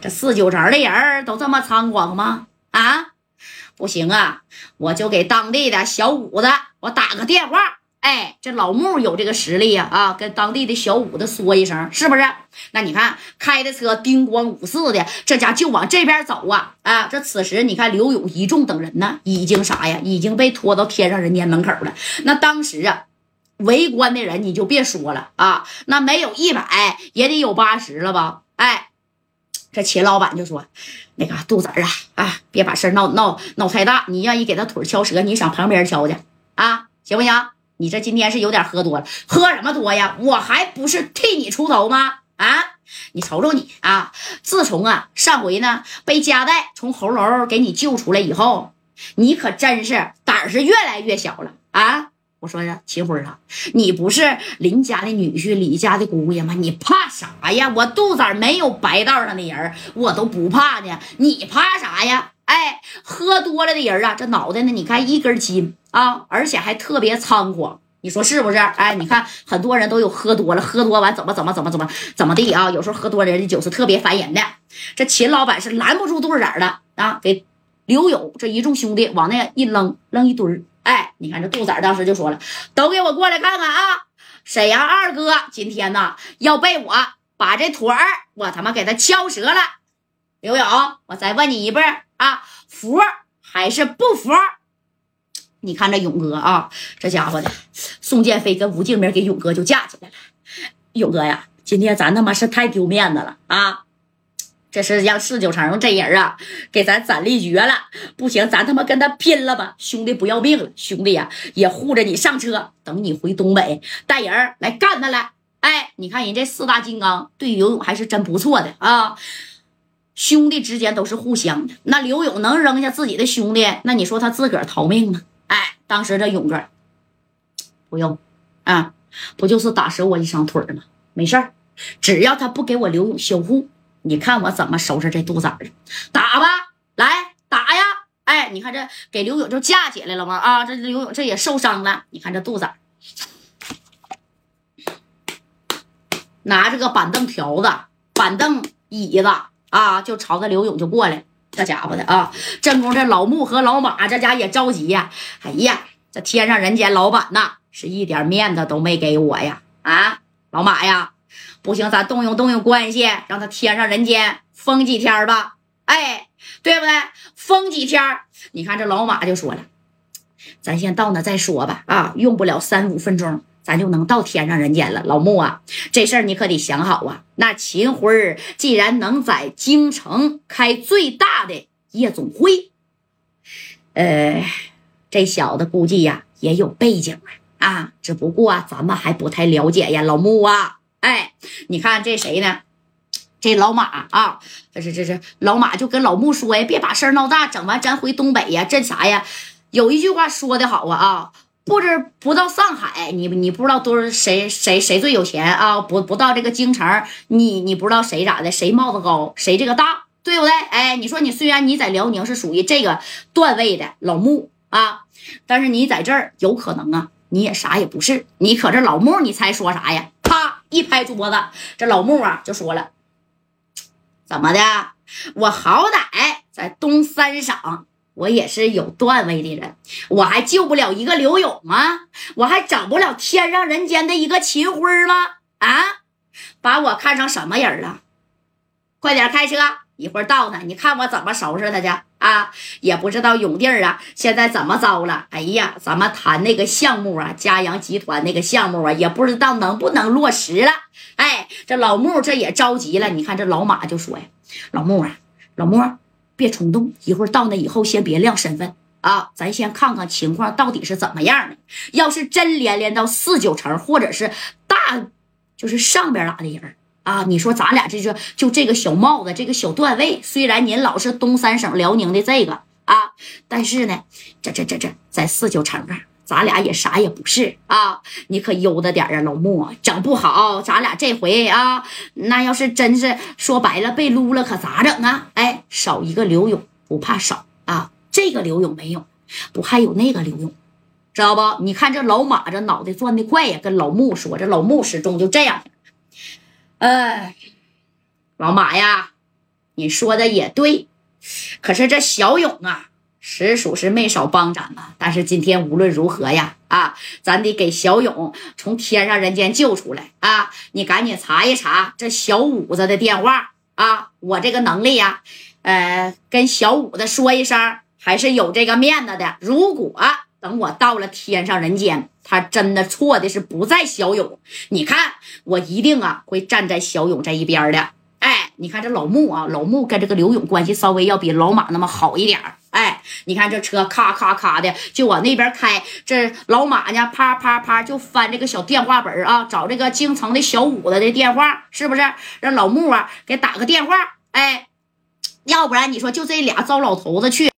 这四九城的人都这么猖狂吗？啊，不行啊，我就给当地的小五子我打个电话。哎，这老穆有这个实力呀！啊，跟当地的小五子说一声，是不是？那你看开的车叮咣五四的，这家就往这边走啊！啊，这此时你看刘勇一众等人呢，已经啥呀？已经被拖到天上人间门口了。那当时啊，围观的人你就别说了啊，那没有一百也得有八十了吧？哎，这秦老板就说：“那个杜子儿啊，啊，别把事闹闹闹太大，你愿意给他腿敲折，你上旁边敲去啊，行不行？”你这今天是有点喝多了，喝什么多呀？我还不是替你出头吗？啊，你瞅瞅你啊！自从啊上回呢被夹带从猴楼给你救出来以后，你可真是胆儿是越来越小了啊！我说呀，秦辉啊，你不是林家的女婿，李家的姑爷吗？你怕啥呀？我肚子没有白道上的人，我都不怕呢，你怕啥呀？哎，喝多了的人啊，这脑袋呢？你看一根筋啊，而且还特别猖狂，你说是不是？哎，你看很多人都有喝多了，喝多完怎么怎么怎么怎么怎么地啊？有时候喝多人的酒是特别烦人的。这秦老板是拦不住肚子眼的啊，给刘勇这一众兄弟往那一扔，扔一堆儿。哎，你看这杜仔当时就说了：“都给我过来看看啊！沈阳二哥今天呢要被我把这腿儿我他妈给他敲折了。”刘勇，我再问你一遍啊，服还是不服？你看这勇哥啊，这家伙的，宋建飞跟吴敬明给勇哥就架起来了。勇哥呀，今天咱他妈是太丢面子了啊！这是让四九城这人啊给咱斩立决了。不行，咱他妈跟他拼了吧！兄弟不要命了，兄弟呀也护着你上车，等你回东北带人来干他来。哎，你看人这四大金刚对游泳还是真不错的啊。兄弟之间都是互相的，那刘勇能扔下自己的兄弟，那你说他自个儿逃命吗？哎，当时这勇哥不用啊，不就是打折我一双腿吗？没事儿，只要他不给我刘勇销户，你看我怎么收拾这肚子儿打吧，来打呀！哎，你看这给刘勇就架起来了吗？啊，这刘勇这也受伤了，你看这肚子拿着个板凳条子、板凳椅子。啊，就朝着刘勇就过来，这家伙的啊！正宫这老穆和老马这家也着急呀。哎呀，这天上人间老板呐，是一点面子都没给我呀！啊，老马呀，不行，咱动用动用关系，让他天上人间封几天吧。哎，对不对？封几天？你看这老马就说了，咱先到那再说吧。啊，用不了三五分钟。咱就能到天上人间了，老穆啊，这事儿你可得想好啊。那秦辉既然能在京城开最大的夜总会，呃，这小子估计呀也有背景啊啊，只不过咱们还不太了解呀，老穆啊。哎，你看这谁呢？这老马啊，这是这是老马就跟老穆说呀，别把事儿闹大，整完咱回东北呀，这啥呀？有一句话说的好啊啊。不知不到上海，你你不知道多少谁谁谁最有钱啊？不不到这个京城，你你不知道谁咋的？谁帽子高，谁这个大，对不对？哎，你说你虽然你在辽宁是属于这个段位的老穆啊，但是你在这儿有可能啊，你也啥也不是。你可这老穆，你猜说啥呀？一拍桌子，这老穆啊就说了：“怎么的？我好歹在东三省。”我也是有段位的人，我还救不了一个刘勇吗？我还整不了天上人间的一个秦辉吗？啊，把我看成什么人了？快点开车，一会儿到那，你看我怎么收拾他去啊？也不知道永弟儿啊，现在怎么着了？哎呀，咱们谈那个项目啊，嘉阳集团那个项目啊，也不知道能不能落实了。哎，这老穆这也着急了。你看这老马就说呀：“老穆啊，老穆。”别冲动，一会儿到那以后先别亮身份啊，咱先看看情况到底是怎么样的。要是真连连到四九城，或者是大，就是上边哪的人啊，你说咱俩这就就这个小帽子，这个小段位，虽然您老是东三省辽宁的这个啊，但是呢，这这这这在四九城啊。咱俩也啥也不是啊，你可悠着点啊，老穆，整不好咱俩这回啊，那要是真是说白了被撸了，可咋整啊？哎，少一个刘勇不怕少啊，这个刘勇没有，不还有那个刘勇，知道不？你看这老马这脑袋转的快呀，跟老穆说，这老穆始终就这样。哎，老马呀，你说的也对。可是这小勇啊，实属是没少帮咱们。但是今天无论如何呀，啊，咱得给小勇从天上人间救出来啊！你赶紧查一查这小五子的电话啊！我这个能力呀，呃，跟小五子说一声，还是有这个面子的。如果等我到了天上人间，他真的错的是不在小勇，你看我一定啊会站在小勇这一边的。哎，你看这老穆啊，老穆跟这个刘勇关系稍微要比老马那么好一点哎，你看这车咔咔咔的就往那边开，这老马呢啪啪啪就翻这个小电话本啊，找这个京城的小五子的电话，是不是？让老穆啊给打个电话。哎，要不然你说就这俩糟老头子去。